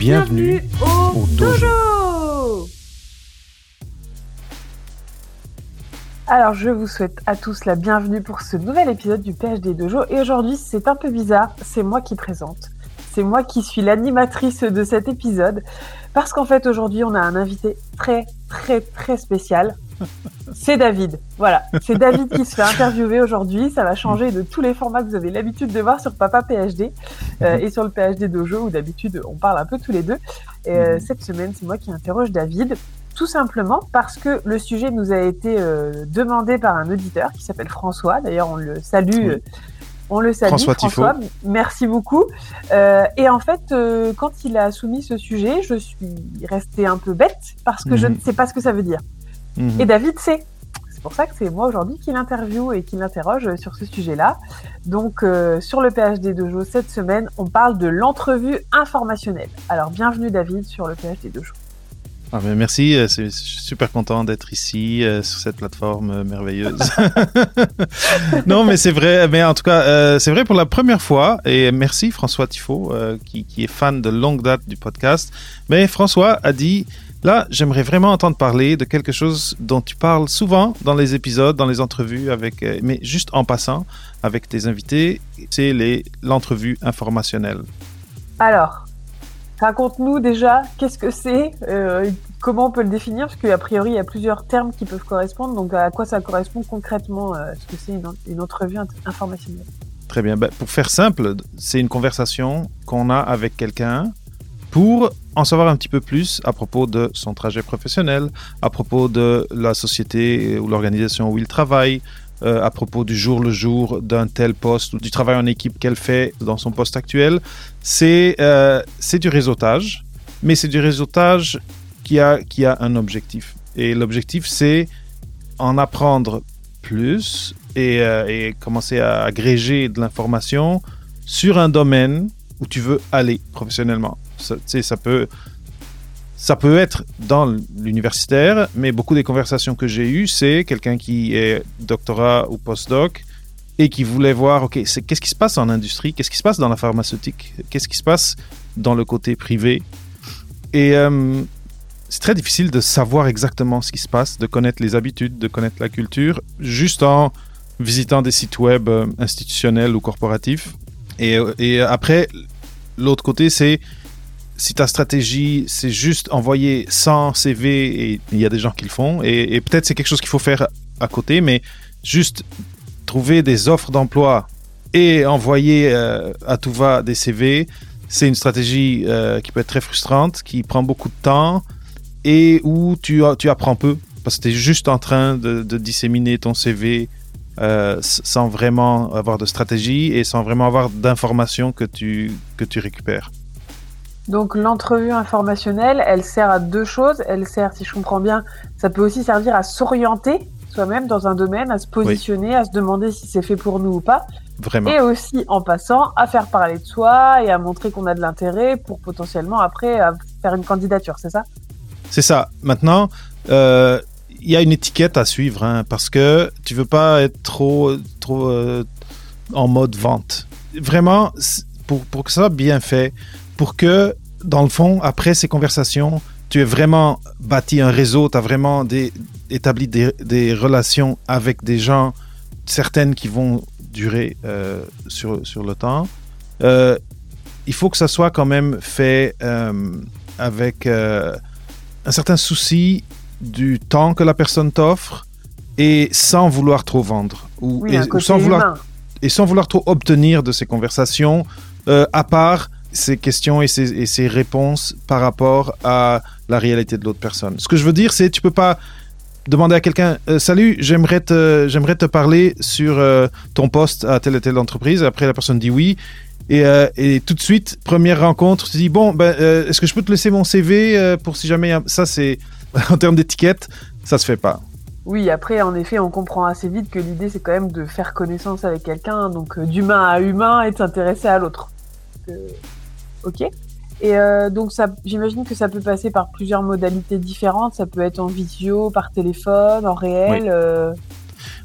Bienvenue. au, au dojo. dojo. Alors, je vous souhaite à tous la bienvenue pour ce nouvel épisode du PhD Dojo. Et aujourd'hui, c'est un peu bizarre, c'est moi qui présente. C'est moi qui suis l'animatrice de cet épisode. Parce qu'en fait, aujourd'hui, on a un invité très, très, très spécial. C'est David. Voilà, c'est David qui se fait interviewer aujourd'hui. Ça va changer de tous les formats que vous avez l'habitude de voir sur Papa PhD euh, et sur le PhD Dojo où d'habitude on parle un peu tous les deux. Et euh, cette semaine, c'est moi qui interroge David. Tout simplement parce que le sujet nous a été euh, demandé par un auditeur qui s'appelle François. D'ailleurs, on le salue. Oui. On le salue, François François. Merci beaucoup. Euh, et en fait, euh, quand il a soumis ce sujet, je suis restée un peu bête parce que je Mhm. ne sais pas ce que ça veut dire. Mhm. Et David sait. C'est pour ça que c'est moi aujourd'hui qui l'interviewe et qui l'interroge sur ce sujet-là. Donc, euh, sur le PhD Dojo cette semaine, on parle de l'entrevue informationnelle. Alors, bienvenue David sur le PhD Dojo. Ah, mais merci, euh, c'est- super content d'être ici euh, sur cette plateforme euh, merveilleuse. non, mais c'est vrai, mais en tout cas, c'est vrai pour la première fois. Et merci François Tifo, qui est fan de longue date du podcast. Mais François a dit, là, j'aimerais vraiment entendre parler de quelque chose dont tu parles souvent dans les épisodes, dans les entrevues, avec, euh, mais juste en passant avec tes invités, c'est l'entrevue informationnelle. Alors, raconte-nous déjà qu'est-ce que c'est, euh, comment on peut le définir, parce qu'a priori, il y a plusieurs termes qui peuvent correspondre. Donc, à quoi ça correspond concrètement euh, ce que c'est une, une entrevue informationnelle? Très bien. Ben, pour faire simple, c'est une conversation qu'on a avec quelqu'un pour en savoir un petit peu plus à propos de son trajet professionnel, à propos de la société ou l'organisation où il travaille, euh, à propos du jour le jour d'un tel poste ou du travail en équipe qu'elle fait dans son poste actuel. C'est euh, du réseautage, mais c'est du réseautage qui a, qui a un objectif. Et l'objectif, c'est en apprendre plus et, euh, et commencer à agréger de l'information sur un domaine où tu veux aller professionnellement. Ça, peut, ça peut être dans l'universitaire, mais beaucoup des conversations que j'ai eues, c'est quelqu'un qui est doctorat ou postdoc et qui voulait voir, OK, qu'est-ce qui se passe en industrie, qu'est-ce qui se passe dans la pharmaceutique, qu'est-ce qui se passe dans le côté privé? Et euh, c'est très difficile de savoir exactement ce qui se passe, de connaître les habitudes, de connaître la culture, juste en visitant des sites web euh, institutionnels ou corporatifs. Et, euh, et après, l'autre côté, c'est si ta stratégie, c'est juste envoyer 100 CV, et il y a des gens qui le font, et, peut-être c'est quelque chose qu'il faut faire à côté, mais juste trouver des offres d'emploi et envoyer euh, à tout va des CV, c'est une stratégie euh, qui peut être très frustrante, qui prend beaucoup de temps et où tu, apprends peu parce que tu es juste en train de, disséminer ton CV euh, sans vraiment avoir de stratégie et sans vraiment avoir d'informations que tu récupères. Donc l'entrevue informationnelle, elle sert à deux choses. Elle sert, si je comprends bien, ça peut aussi servir à s'orienter soi-même dans un domaine, à se positionner, à se demander si c'est fait pour nous ou pas, Vraiment. et aussi en passant à faire parler de soi et à montrer qu'on a de l'intérêt pour potentiellement après faire une candidature, c'est ça? C'est ça. Maintenant, euh, il y a une étiquette à suivre hein, parce que tu veux pas être trop, trop euh, en mode vente. Vraiment, pour, pour que ça soit bien fait, pour que, dans le fond, après ces conversations, tu aies vraiment bâti un réseau, tu as vraiment des, établi des, des relations avec des gens, certaines qui vont durer euh, sur, sur le temps. Euh, il faut que ça soit quand même fait euh, avec un certain souci du temps que la personne t'offre et sans vouloir trop vendre ou, Oui, et- sans vouloir et sans vouloir trop obtenir de ces conversations, à part ces questions et ces, réponses par rapport à la réalité de l'autre personne. Ce que je veux dire, c'est tu peux pas demander à quelqu'un euh, salut j'aimerais te j'aimerais te parler sur euh, ton poste à telle et telle entreprise après la personne dit oui Et, euh, et, tout de suite, première rencontre, tu dis bon, ben, est-ce que je peux te laisser mon CV pour si jamais ça c'est en termes d'étiquette, ça se fait pas. Oui, après, en effet, on comprend assez vite que l'idée, c'est quand même de faire connaissance avec quelqu'un, donc d'humain à humain et de s'intéresser à l'autre. Ok. Et donc, ça, j'imagine que ça peut passer par plusieurs modalités différentes. Ça peut être en visio, par téléphone, en réel.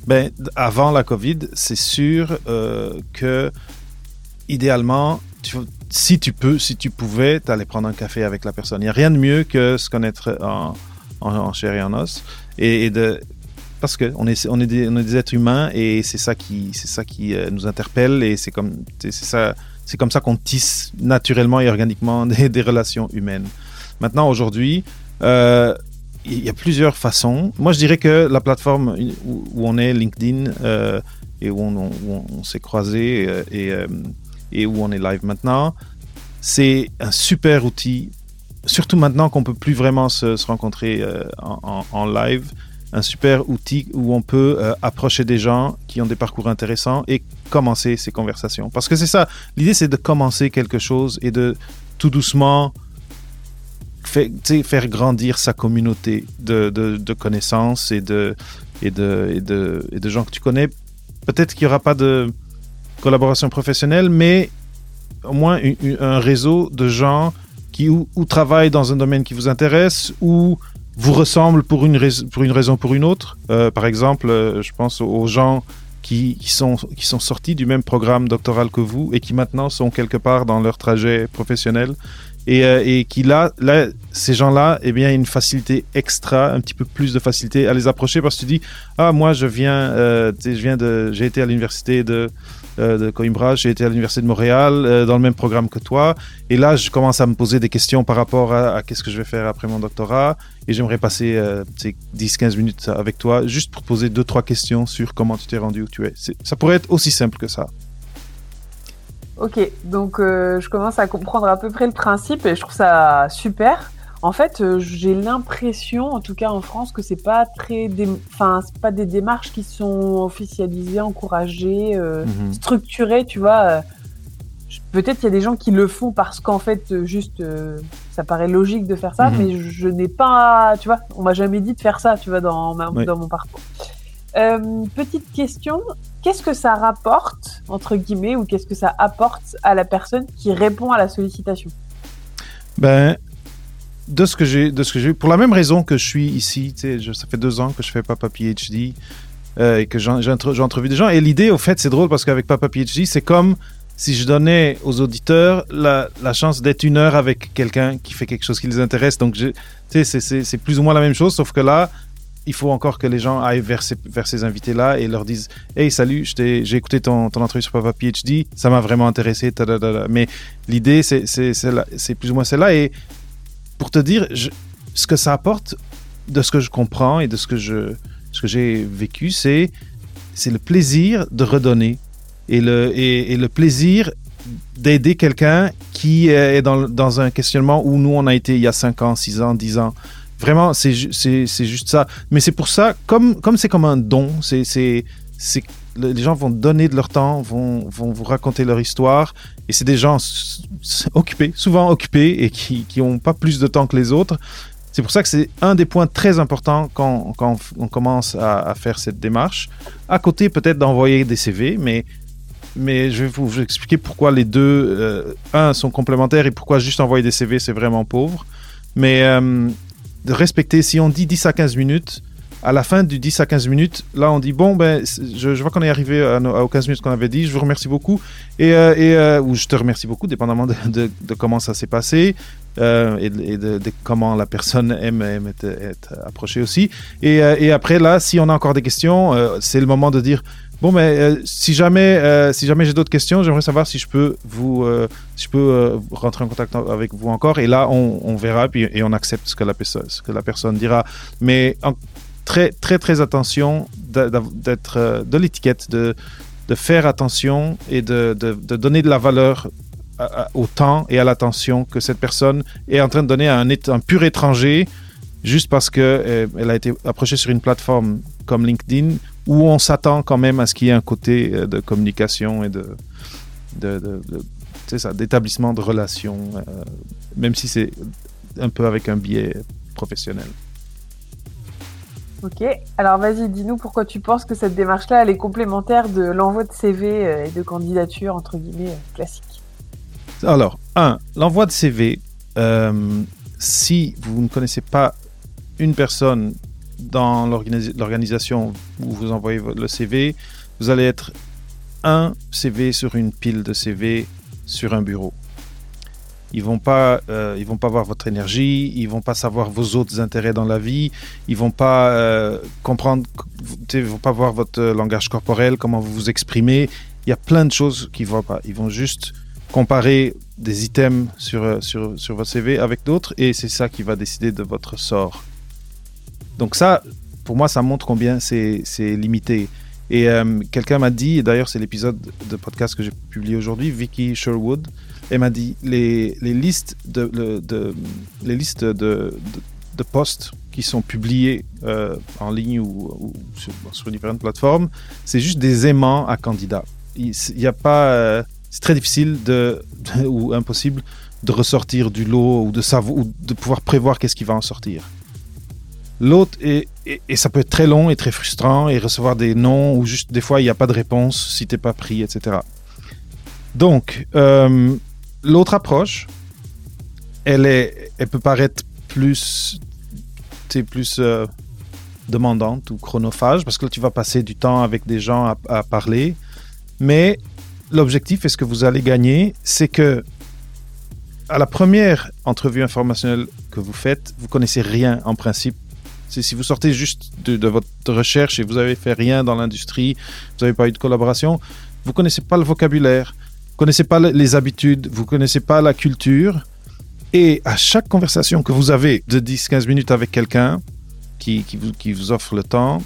Ben, avant la Covid, c'est sûr que idéalement, si tu peux, si tu pouvais, t'allais prendre un café avec la personne. Il n'y a rien de mieux que se connaître en, en, chair et en os. Et, de, parce que on est, on est, des, on est des êtres humains et c'est ça qui, c'est ça qui euh, nous interpelle et c'est comme, c'est ça, c'est comme ça qu'on tisse naturellement et organiquement des, relations humaines. Maintenant, aujourd'hui, euh, il y a plusieurs façons. Moi, je dirais que la plateforme où, on est, LinkedIn, euh, et où on, s'est croisé et et où on est live maintenant. C'est un super outil, surtout maintenant qu'on peut plus vraiment se, rencontrer euh, en, live. Un super outil où on peut euh, approcher des gens qui ont des parcours intéressants et commencer ces conversations. Parce que c'est ça, l'idée c'est de commencer quelque chose et de tout doucement faire grandir sa communauté de, de, connaissances et de, et, de, et, de, et de gens que tu connais. Peut-être qu'il n'y aura pas de collaboration professionnelle, mais au moins un réseau de gens qui ou, travaillent dans un domaine qui vous intéresse ou vous ressemblent pour une, pour une raison ou pour une autre. Euh, par exemple, euh, je pense aux gens qui, qui, sont, qui sont sortis du même programme doctoral que vous et qui maintenant sont quelque part dans leur trajet professionnel. Et, euh, et qui là, là ces gens-là, eh bien, une facilité extra, un petit peu plus de facilité à les approcher parce que tu dis, ah, moi, je viens, je viens de, j'ai été à l'université de, de Coimbra, j'ai été à l'université de Montréal dans le même programme que toi, et là, je commence à me poser des questions par rapport à, qu'est-ce que je vais faire après mon doctorat, et j'aimerais passer 10-15 minutes avec toi juste pour poser deux trois questions sur comment tu t'es rendu où tu es. Ça pourrait être aussi simple que ça. Ok, donc euh, je commence à comprendre à peu près le principe et je trouve ça super. En fait, euh, j'ai l'impression, en tout cas en France, que c'est pas très, enfin, c'est pas des démarches qui sont officialisées, encouragées, euh, mhm. structurées, tu vois. Peut-être qu'il y a des gens qui le font parce qu'en fait, juste, ça paraît logique de faire ça, mhm. mais je, n'ai pas, tu vois, on m'a jamais dit de faire ça, tu vois, dans, dans mon parcours. petite question, qu'est-ce que ça rapporte, entre guillemets, ou qu'est-ce que ça apporte à la personne qui répond à la sollicitation? Ben, de ce que j'ai, de ce que j'ai, pour la même raison que je suis ici, tu sais, ça fait deux ans que je fais Papa PhD euh, et que j'ai entrevu des gens. Et l'idée, au fait, c'est drôle parce qu'avec Papa PhD, c'est comme si je donnais aux auditeurs la, chance d'être une heure avec quelqu'un qui fait quelque chose qui les intéresse. Donc, c'est plus ou moins la même chose, sauf que là, il faut encore que les gens aillent vers ces, invités-là et leur disent Hey, salut, j'ai écouté ton, ton entrevue sur Papa PhD, ça m'a vraiment intéressé. Mais l'idée, c'est plus ou moins celle-là. Et pour te dire, ce que ça apporte, de ce que je comprends et de ce que j'ai vécu, c'est le plaisir de redonner et le, et, le plaisir d'aider quelqu'un qui est dans, dans un questionnement où nous, on a été il y a 5 ans, 6 ans, 10 ans. Vraiment, c'est juste ça. Mais c'est pour ça, comme c'est comme un don, c'est les gens vont donner de leur temps, vont, vont vous raconter leur histoire, et c'est des gens occupés, souvent occupés, et qui n'ont pas plus de temps que les autres. C'est pour ça que c'est un des points très importants quand, quand on commence à, faire cette démarche. À côté peut-être d'envoyer des CV, mais, mais je vais vous, expliquer pourquoi les deux, euh, un, sont complémentaires et pourquoi juste envoyer des CV, c'est vraiment pauvre. Mais euh, de respecter, si on dit 10 à 15 minutes, à la fin du 10 à 15 minutes, là on dit bon ben je, vois qu'on est arrivé à, aux 15 minutes qu'on avait dit, je vous remercie beaucoup et, euh, euh, ou je te remercie beaucoup dépendamment de, comment ça s'est passé euh, et, de, comment la personne aime, être, approchée aussi et, et, après là si on a encore des questions c'est le moment de dire Bon, mais euh, si jamais, euh, si jamais j'ai d'autres questions, j'aimerais savoir si je peux vous, euh, si je peux rentrer en contact avec vous encore. Et là, on, verra puis, et on accepte ce que la, ce que la personne dira. Mais très, très, très attention d'être de l'étiquette, de, faire attention et de donner de la valeur au temps et à l'attention que cette personne est en train de donner à un, pur étranger juste parce qu'elle elle a été approchée sur une plateforme comme LinkedIn où on s'attend quand même à ce qu'il y ait un côté euh, de communication et de, de, c'est ça, d'établissement de relations, euh, même si c'est un peu avec un biais professionnel. Ok, alors vas-y, dis-nous pourquoi tu penses que cette démarche-là, elle est complémentaire de l'envoi de CV euh, et de candidature, entre guillemets, euh, classique. Alors, un, l'envoi de CV, si vous ne connaissez pas une personne dans l'organisation où vous envoyez le CV, vous allez être un CV sur une pile de CV sur un bureau. Ils vont pas, euh, vont pas voir votre énergie, ils vont pas savoir vos autres intérêts dans la vie, ils vont pas euh, comprendre, ils vont pas voir votre langage corporel, comment vous vous exprimez. Il y a plein de choses qu'ils voient pas. Ils vont juste comparer des items sur, euh, sur, sur votre CV avec d'autres et c'est ça qui va décider de votre sort. Donc ça, pour moi, ça montre combien c'est limité. Et euh, quelqu'un m'a dit, d'ailleurs c'est l'épisode de podcast que j'ai publié aujourd'hui, Vicky Sherwood, elle m'a dit les, les, listes de, de, les listes de, de, postes qui sont publiés euh, en ligne ou, sur, sur, différentes plateformes, c'est juste des aimants à candidats. Il n'y a pas, c'est très difficile ou impossible de ressortir du lot ou de savoir ou de pouvoir prévoir qu'est-ce qui va en sortir. L'autre, et, et, ça peut être très long et très frustrant, et recevoir des noms, ou juste des fois, il n'y a pas de réponse si t'es pas pris, etc. Donc, euh, l'autre approche, elle, est, elle peut paraître plus, plus euh, demandante ou chronophage, parce que là, tu vas passer du temps avec des gens à, à parler. Mais l'objectif et ce que vous allez gagner, c'est que à la première entrevue informationnelle que vous faites, vous connaissez rien en principe si vous sortez juste de, votre recherche et vous avez fait rien dans l'industrie, vous n'avez pas eu de collaboration, vous connaissez pas le vocabulaire, vous connaissez pas les habitudes, vous connaissez pas la culture. Et à chaque conversation que vous avez de 10-15 minutes avec quelqu'un qui, qui, vous, qui, vous, offre le temps,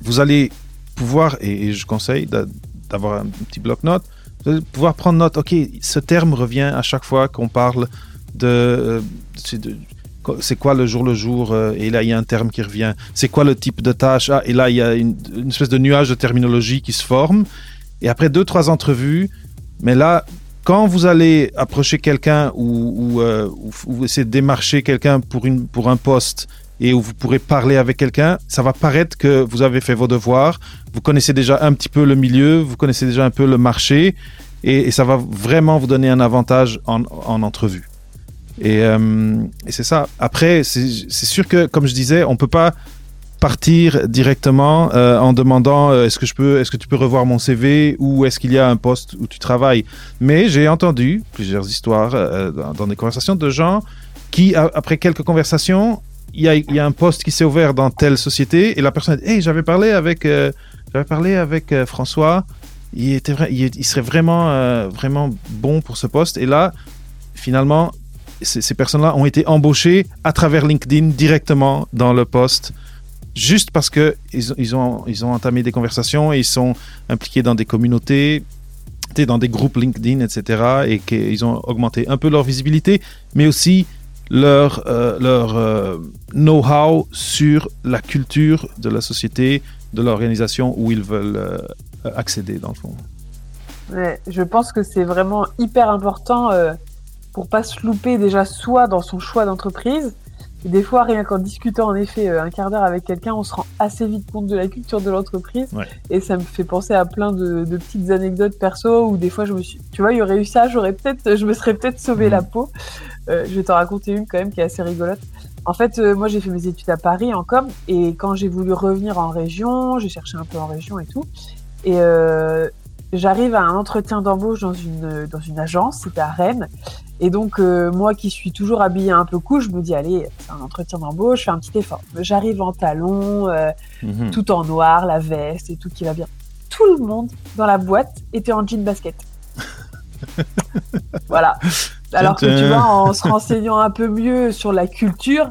vous allez pouvoir, et, je conseille d'avoir un petit bloc-notes, pouvoir prendre note, ok, ce terme revient à chaque fois qu'on parle de, euh, de c'est quoi le jour le jour euh, et là il y a un terme qui revient. C'est quoi le type de tâche? Ah, et là il y a une, espèce de nuage de terminologie qui se forme. Et après deux trois entrevues mais là quand vous allez approcher quelqu'un ou, ou, euh, essayer de démarcher quelqu'un pour, pour un poste et où vous pourrez parler avec quelqu'un, ça va paraître que vous avez fait vos devoirs, vous connaissez déjà un petit peu le milieu, vous connaissez déjà un peu le marché, et, ça va vraiment vous donner un avantage en, en entrevue. Euh, et, c'est ça. Après, c'est sûr que, comme je disais, on peut pas partir directement euh, en demandant euh, est-ce que je peux est-ce que tu peux revoir mon CV ou est-ce qu'il y a un poste où tu travailles mais j'ai entendu plusieurs histoires dans, des conversations de gens qui après quelques conversations il y a, un poste qui s'est ouvert dans telle société et la personne dit hey j'avais parlé avec j'avais parlé avec François il était il, il, serait vraiment vraiment bon pour ce poste et là finalement ces, personnes-là ont été embauchées à travers LinkedIn directement dans le poste, juste parce que ils, ont, ils ont entamé des conversations et ils sont impliqués dans des communautés, dans des groupes LinkedIn, etc. Et qu'ils ont augmenté un peu leur visibilité, mais aussi leur, euh, leur euh, know-how sur la culture de la société, de l'organisation où ils veulent euh, accéder, dans le fond. je pense que c'est vraiment hyper important pour pas se louper déjà soit dans son choix d'entreprise. Et des fois, rien qu'en discutant en effet un quart d'heure avec quelqu'un, on se rend assez vite compte de la culture de l'entreprise. Et ça me fait penser à plein de, petites anecdotes perso où des fois je me suis, tu vois, il y aurait eu ça, j'aurais peut-être, je me serais peut-être sauvé la mm. peau. Euh, je vais t'en raconter une quand même qui est assez rigolote. En fait, euh, moi j'ai fait mes études à Paris en com et quand j'ai voulu revenir en région, j'ai cherché un peu en région et tout. Et j'arrive à un entretien d'embauche dans une, dans une agence, c'était à Rennes. Et donc, euh, moi qui suis toujours habillée un peu cool, je me dis, allez, c'est un entretien d'embauche, je fais un petit effort. J'arrive en talons, euh, mhm. tout en noir, la veste et tout qui va bien. Tout le monde dans la boîte était en jean basket. voilà. Alors que tu vois, en se renseignant un peu mieux sur la culture,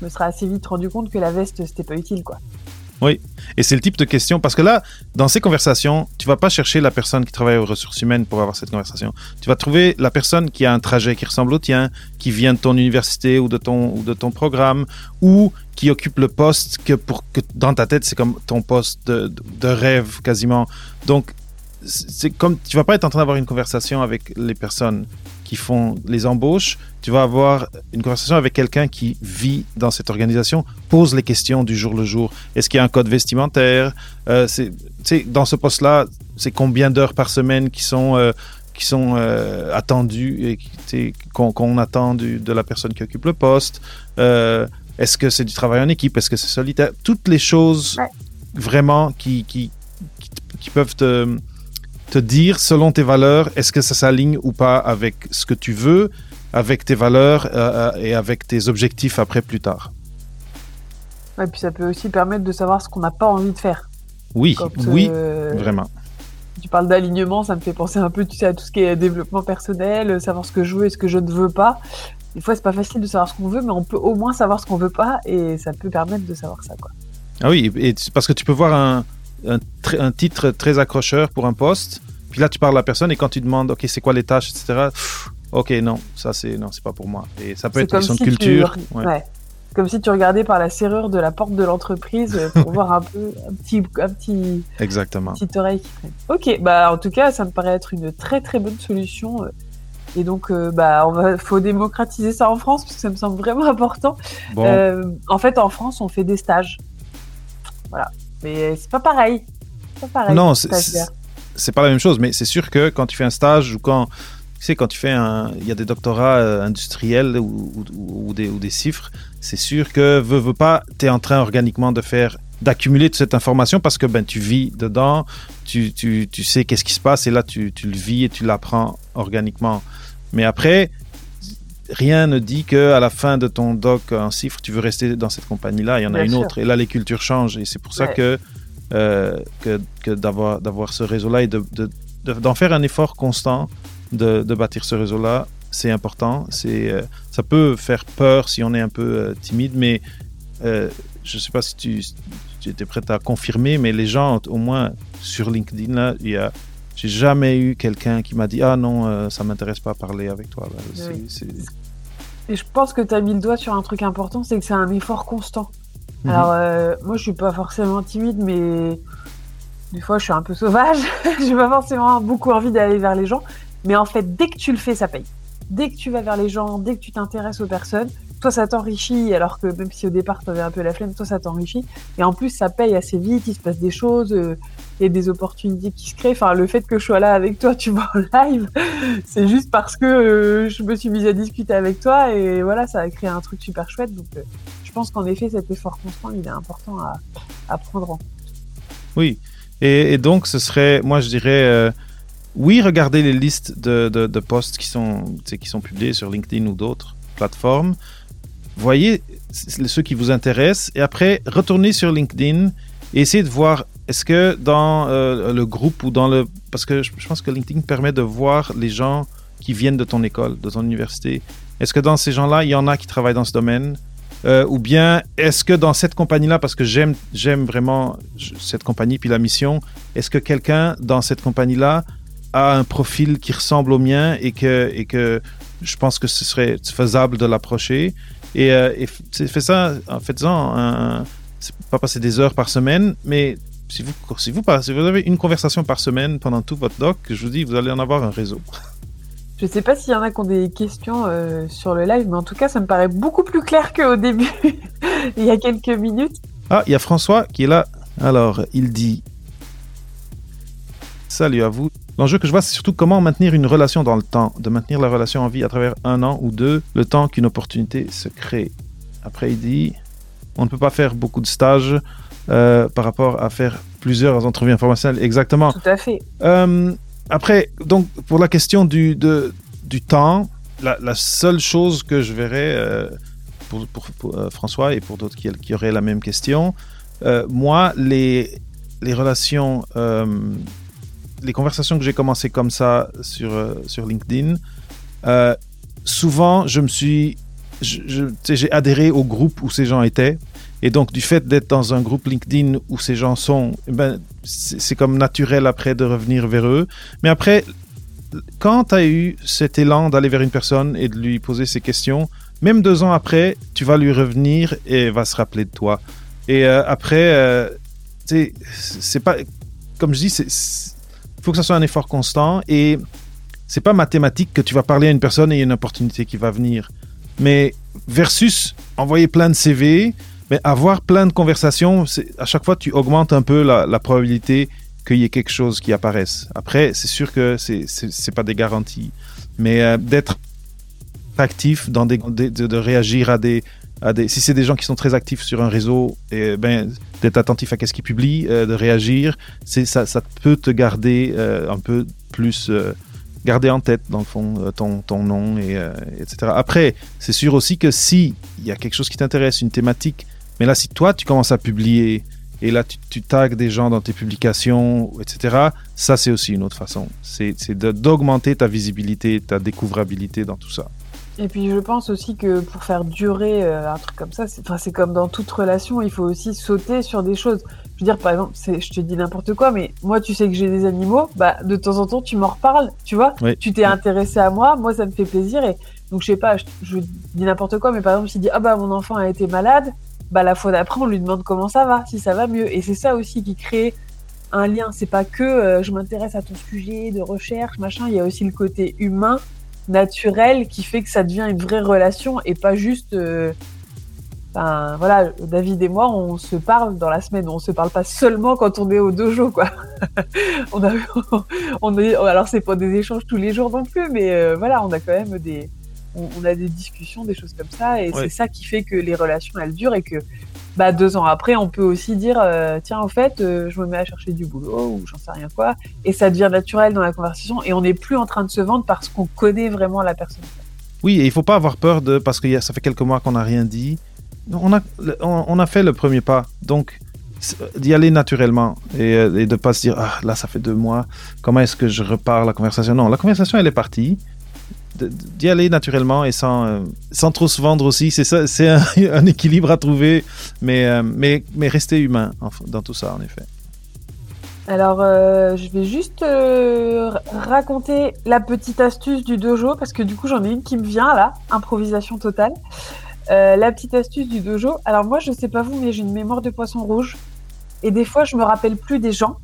je me serais assez vite rendu compte que la veste, c'était pas utile, quoi. Oui, et c'est le type de question, parce que là, dans ces conversations, tu vas pas chercher la personne qui travaille aux ressources humaines pour avoir cette conversation. Tu vas trouver la personne qui a un trajet qui ressemble au tien, qui vient de ton université ou de ton, ou de ton programme, ou qui occupe le poste que, pour, que dans ta tête, c'est comme ton poste de, de, rêve quasiment. Donc, c'est comme tu vas pas être en train d'avoir une conversation avec les personnes qui font les embauches, tu vas avoir une conversation avec quelqu'un qui vit dans cette organisation, pose les questions du jour le jour. Est-ce qu'il y a un code vestimentaire? Euh, c'est, Dans ce poste-là, c'est combien d'heures par semaine qui sont, euh, qui sont euh, attendues et qu'on, attend de la personne qui occupe le poste? Est-ce que c'est du travail en équipe? Est-ce que c'est solitaire? Toutes les choses vraiment qui, qui, qui peuvent te te dire selon tes valeurs, est-ce que ça s'aligne ou pas avec ce que tu veux, avec tes valeurs euh, euh, et avec tes objectifs après plus tard? Et puis ça peut aussi permettre de savoir ce qu'on n'a pas envie de faire. Oui, oui, euh, vraiment. Tu parles d'alignement, ça me fait penser un peu, tu sais, à tout ce qui est développement personnel, savoir ce que je veux et ce que je ne veux pas. Des fois, c'est pas facile de savoir ce qu'on veut, mais on peut au moins savoir ce qu'on veut pas, et ça peut permettre de savoir ça, quoi. Ah oui, et parce que tu peux voir un, un, titre très accrocheur pour un poste. Puis là, tu parles à la personne et quand tu demandes, OK, c'est quoi les tâches, etc. OK, non, ça, c'est non, c'est pas pour moi. Et ça peut être une question de culture. Ouais. Comme si tu regardais par la serrure de la porte de l'entreprise euh, pour voir un peu un petit, un petit, Exactement. petite oreille qui traîne. Ok, bah en tout cas, ça me paraît être une très très bonne solution. Euh. Et donc, euh, bah, on va, faut démocratiser ça en France parce que ça me semble vraiment important. en fait, en France, on fait des stages. Voilà. Mais c'est pas pareil. Pas pareil non, c'est pas la même chose, mais c'est sûr que quand tu fais un stage ou quand tu sais, quand tu fais un. Il y a des doctorats euh, industriels ou, ou, des, ou des chiffres, c'est sûr que, veux, veux pas, tu es en train organiquement de faire d'accumuler toute cette information parce que ben, tu vis dedans, tu, tu, tu sais qu'est-ce qui se passe et là tu, tu le vis et tu l'apprends organiquement. Mais après, rien ne dit que à la fin de ton doc en chiffre, tu veux rester dans cette compagnie-là. Il y en a une autre. Et là, les cultures changent. Et c'est pour ça que, euh, que, que d'avoir, d'avoir ce réseau-là et de, d'en faire un effort constant de, de bâtir ce réseau-là, c'est important. C'est, euh, ça peut faire peur si on est un peu euh, timide, mais je ne sais pas si tu, tu étais prêt à confirmer, mais les gens, au moins sur LinkedIn, là, il y a j'ai jamais eu quelqu'un qui m'a dit Ah non, euh, ça m'intéresse pas à parler avec toi. Et je pense que tu as mis le doigt sur un truc important c'est que c'est un effort constant. Mhm. Alors, euh, moi, je suis pas forcément timide, mais des fois, je suis un peu sauvage. j'ai pas forcément beaucoup envie d'aller vers les gens. Mais en fait, dès que tu le fais, ça paye. Dès que tu vas vers les gens, dès que tu t'intéresses aux personnes, toi ça t'enrichit, alors que même si au départ tu avais un peu la flemme, toi ça t'enrichit. Et en plus ça paye assez vite, il se passe des choses, euh, il y a des opportunités qui se créent. Enfin, le fait que je sois là avec toi, tu vois, en live, c'est juste parce que euh, je me suis mise à discuter avec toi et voilà, ça a créé un truc super chouette. Donc euh, je pense qu'en effet cet effort constant, il est important à, prendre en compte. Oui, et, donc ce serait, moi je dirais oui, regardez les listes de, de, de posts qui sont, qui sont publiés sur LinkedIn ou d'autres plateformes voyez ceux qui vous intéressent et après retournez sur LinkedIn et essayez de voir est-ce que dans euh, le groupe ou dans le parce que je, pense que LinkedIn permet de voir les gens qui viennent de ton école, de ton université. Est-ce que dans ces gens-là, il y en a qui travaillent dans ce domaine euh, ou bien est-ce que dans cette compagnie-là, parce que j'aime j'aime vraiment cette compagnie puis la mission, est-ce que quelqu'un dans cette compagnie-là a un profil qui ressemble au mien et que et que je pense que ce serait faisable de l'approcher? Et, euh, fait ça en faisant un, pas passer des heures par semaine, mais si vous, si vous, si vous avez une conversation par semaine pendant tout votre doc, je vous dis, vous allez en avoir un réseau. Je sais pas s'il y en a qui ont des questions euh, sur le live, mais en tout cas, ça me paraît beaucoup plus clair qu'au début, il y a quelques minutes. Ah, il y a François qui est là. Alors, il dit Salut à vous. L'enjeu que je vois, c'est surtout comment maintenir une relation dans le temps, de maintenir la relation en vie à travers un an ou deux, le temps qu'une opportunité se crée. Après, il dit, on ne peut pas faire beaucoup de stages euh, par rapport à faire plusieurs entrevues informationnelles. Exactement. Tout à fait. Euh, après, donc, pour la question du, du temps, la, seule chose que je verrais euh, pour, pour, François et pour d'autres qui, qui, auraient la même question, moi, les, les relations les conversations que j'ai commencé comme ça sur, euh, sur LinkedIn, euh, souvent, je me suis. J'ai adhéré au groupe où ces gens étaient. Et donc, du fait d'être dans un groupe LinkedIn où ces gens sont, eh ben, c'est comme naturel après de revenir vers eux. Mais après, quand tu as eu cet élan d'aller vers une personne et de lui poser ces questions, même deux ans après, tu vas lui revenir et va se rappeler de toi. Et euh, après, c'est pas. Comme je dis, c'est faut que ça soit un effort constant et c'est pas mathématique que tu vas parler à une personne et il y a une opportunité qui va venir. Mais versus envoyer plein de CV, mais avoir plein de conversations, à chaque fois tu augmentes un peu la, probabilité qu'il y ait quelque chose qui apparaisse. Après, c'est sûr que c'est pas des garanties, mais euh, d'être actif dans des de, de, réagir à des si c'est des gens qui sont très actifs sur un réseau et ben d'être attentif à qu'est-ce qu'ils publient, euh, de réagir, ça peut te garder euh, un peu plus garder en tête, dans le fond, euh, ton, ton nom, et, euh, etc. Après, c'est sûr aussi que si il y a quelque chose qui t'intéresse, une thématique, mais là, si toi, tu commences à publier, et là, tu, tu tags des gens dans tes publications, etc., ça, c'est aussi une autre façon. C'est d'augmenter ta visibilité, ta découvrabilité dans tout ça. Et puis je pense aussi que pour faire durer euh, un truc comme ça, c'est comme dans toute relation, il faut aussi sauter sur des choses. Je veux dire, par exemple, je te dis n'importe quoi, mais moi, tu sais que j'ai des animaux, bah, de temps en temps, tu m'en reparles, tu vois. Tu t'es intéressé à moi, moi, ça me fait plaisir. Et donc, je sais pas, je, dis n'importe quoi, mais par exemple, s'il dit, ah bah, mon enfant a été malade, bah, la fois d'après, on lui demande comment ça va, si ça va mieux. Et c'est ça aussi qui crée un lien. C'est pas que euh, je m'intéresse à ton sujet de recherche, machin. Il y a aussi le côté humain, naturel, qui fait que ça devient une vraie relation et pas juste. Euh, voilà, David et moi, on se parle dans la semaine. On se parle pas seulement quand on est au dojo, quoi. on a, on est, alors c'est pas des échanges tous les jours non plus, mais euh, voilà, on a quand même des, on, a des discussions, des choses comme ça, et c'est ça qui fait que les relations elles durent et que, bah, deux ans après, on peut aussi dire, euh, tiens, en fait, euh, je me mets à chercher du boulot ou j'en sais rien quoi, et ça devient naturel dans la conversation, et on n'est plus en train de se vendre parce qu'on connaît vraiment la personne. Oui, et il faut pas avoir peur de parce que ça fait quelques mois qu'on n'a rien dit on a, on a fait le premier pas. Donc, d'y aller naturellement et, euh, et de pas se dire ah là ça fait deux mois comment est-ce que je repars la conversation? Non la conversation elle est partie d'y aller naturellement et sans euh, sans trop se vendre aussi c'est ça c'est un, équilibre à trouver mais euh, mais mais rester humain dans tout ça en effet alors je vais juste raconter la petite astuce du dojo parce que du coup j'en ai une qui me vient là improvisation totale euh, la petite astuce du dojo. Alors moi, je sais pas vous, mais j'ai une mémoire de poisson rouge. Et des fois, je me rappelle plus des gens.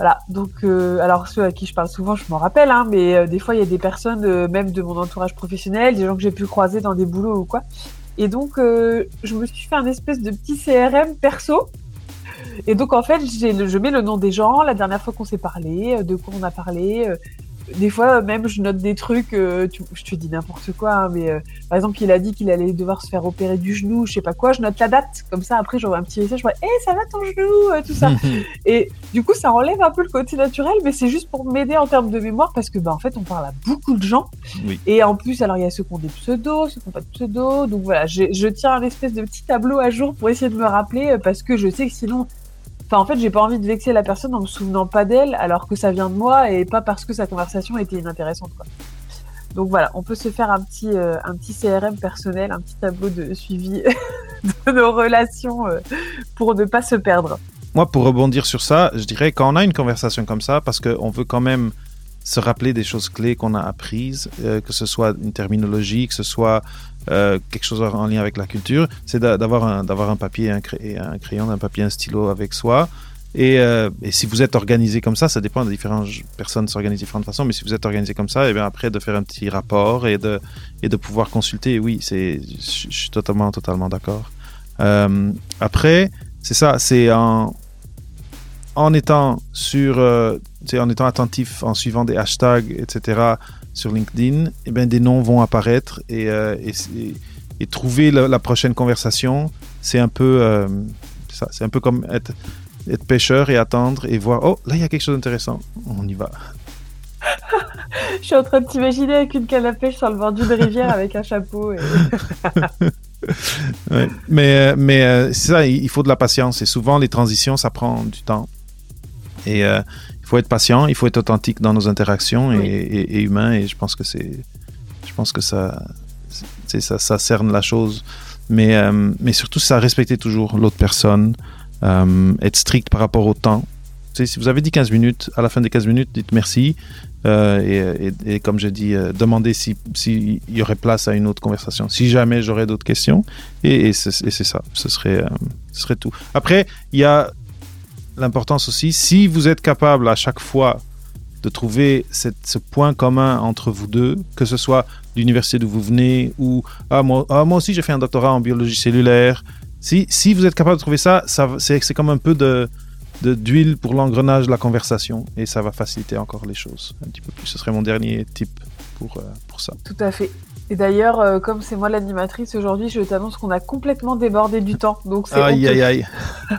Voilà. Donc, euh, alors ceux à qui je parle souvent, je m'en rappelle, hein, mais euh, des fois, il y a des personnes, même de mon entourage professionnel, des gens que j'ai pu croiser dans des boulots ou quoi. Et donc, je me suis fait un espèce de petit CRM perso. Et donc, en fait, je mets le nom des gens, la dernière fois qu'on s'est parlé, de quoi on a parlé, des fois, même, je note des trucs, euh, je te dis n'importe quoi, hein, mais euh, par exemple, il a dit qu'il allait devoir se faire opérer du genou, je sais pas quoi, je note la date, comme ça, après, j'envoie un petit message, je vois, hé, eh, ça va ton genou, euh, tout ça. et du coup, ça enlève un peu le côté naturel, mais c'est juste pour m'aider en termes de mémoire, parce que, bah, en fait, on parle à beaucoup de gens. Et en plus, alors, il y a ceux qui ont des pseudos, ceux qui n'ont pas de pseudos, donc voilà, je tiens un espèce de petit tableau à jour pour essayer de me rappeler, parce que je sais que sinon, Enfin, en fait, j'ai pas envie de vexer la personne en me souvenant pas d'elle, alors que ça vient de moi et pas parce que sa conversation était inintéressante. Donc voilà, on peut se faire un petit, euh, un petit CRM personnel, un petit tableau de suivi de nos relations euh, pour ne pas se perdre. Moi, pour rebondir sur ça, je dirais quand on a une conversation comme ça, parce qu'on veut quand même se rappeler des choses clés qu'on a apprises, euh, que ce soit une terminologie, que ce soit euh, quelque chose en lien avec la culture, c'est d'avoir un, un papier, un, crayon, un papier, un stylo avec soi. Et, euh, et, si vous êtes organisé comme ça, ça dépend de différentes personnes s'organisent de différentes façons, mais si vous êtes organisé comme ça, et bien après de faire un petit rapport et de, et de pouvoir consulter, oui, je suis totalement, totalement d'accord. Euh, après, c'est ça, c'est en, en étant sur, euh, en étant attentif, en suivant des hashtags, etc. sur LinkedIn, eh bien, des noms vont apparaître et, euh, et, trouver la, prochaine conversation, c'est un peu euh, ça, c'est un peu comme être, être pêcheur et attendre et voir oh là il y a quelque chose d'intéressant, on y va. Je suis en train de t'imaginer avec une canne à pêche sur le bord d'une rivière avec un chapeau. Mais, mais c'est ça, il faut de la patience et souvent les transitions, ça prend du temps. Et euh, il faut être patient, il faut être authentique dans nos interactions et, humain. Et je pense que c'est, je pense que ça, ça, ça cerne la chose. Mais, euh, mais surtout, ça respecter toujours l'autre personne, euh, être strict par rapport au temps. si vous avez dit 15 minutes, à la fin des 15 minutes, dites merci. et, comme je dis, demandez s'il si, y aurait place à une autre conversation. Si jamais j'aurais d'autres questions. Et, c'est ça, ce serait, ce serait tout. Après, il y a l'importance aussi, si vous êtes capable à chaque fois de trouver cette, ce point commun entre vous deux, que ce soit l'université d'où vous venez ou ah, moi, ah, moi aussi j'ai fait un doctorat en biologie cellulaire. Si, si vous êtes capable de trouver ça, ça c'est, comme un peu de, d'huile pour l'engrenage de la conversation et ça va faciliter encore les choses un petit peu plus. Ce serait mon dernier tip pour, euh, pour ça. Tout à fait. Et d'ailleurs, euh, comme c'est moi l'animatrice aujourd'hui, je t'annonce qu'on a complètement débordé du temps. Donc c'est Aïe, honteux. aïe, aïe.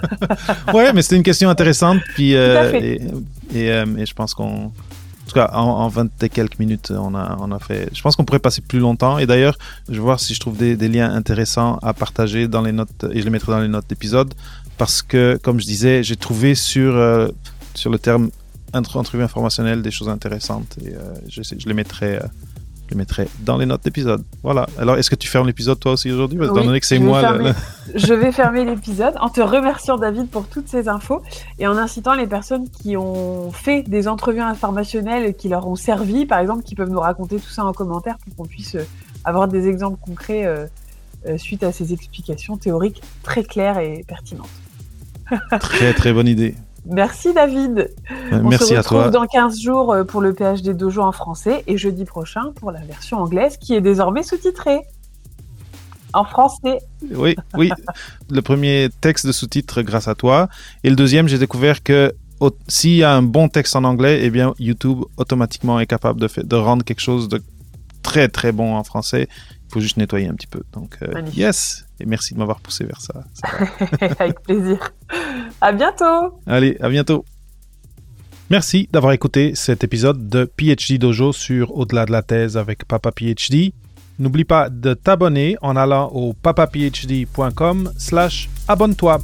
ouais, mais c'était une question intéressante. Puis, euh, Tout à fait. et, et, euh, et je pense qu'on. En tout cas, en, en 20 et quelques minutes, on a, on a fait. Je pense qu'on pourrait passer plus longtemps. Et d'ailleurs, je vais voir si je trouve des, des liens intéressants à partager dans les notes. Et je les mettrai dans les notes d'épisode. Parce que, comme je disais, j'ai trouvé sur, euh, sur le terme entrevue informationnelle des choses intéressantes. Et euh, je les mettrai. Je les mettrai dans les notes d'épisode. Voilà. Alors, est-ce que tu fermes l'épisode toi aussi aujourd'hui? Étant Oui, donné que c'est moi. Je vais fermer l'épisode en te remerciant David pour toutes ces infos et en incitant les personnes qui ont fait des entrevues informationnelles qui leur ont servi, par exemple, qui peuvent nous raconter tout ça en commentaire pour qu'on puisse euh, avoir des exemples concrets euh, euh, suite à ces explications théoriques très claires et pertinentes. Très, très bonne idée. Merci David. On Merci se à retrouve toi. dans 15 jours euh, pour le PhD Dojo en français et jeudi prochain pour la version anglaise qui est désormais sous-titrée. En français. Oui, oui. Le premier texte de sous-titres grâce à toi. Et le deuxième, j'ai découvert que s'il y a un bon texte en anglais, eh bien, YouTube automatiquement est capable de, de rendre quelque chose de très, très bon en français. Il faut juste nettoyer un petit peu. Donc, euh, yes. Et merci de m'avoir poussé vers ça. Ça. Avec plaisir. À bientôt. Allez, à bientôt. Merci d'avoir écouté cet épisode de PhD Dojo sur Au-delà de la thèse avec Papa PhD. N'oublie pas de t'abonner en allant au papaphd.com slash abonne-toi.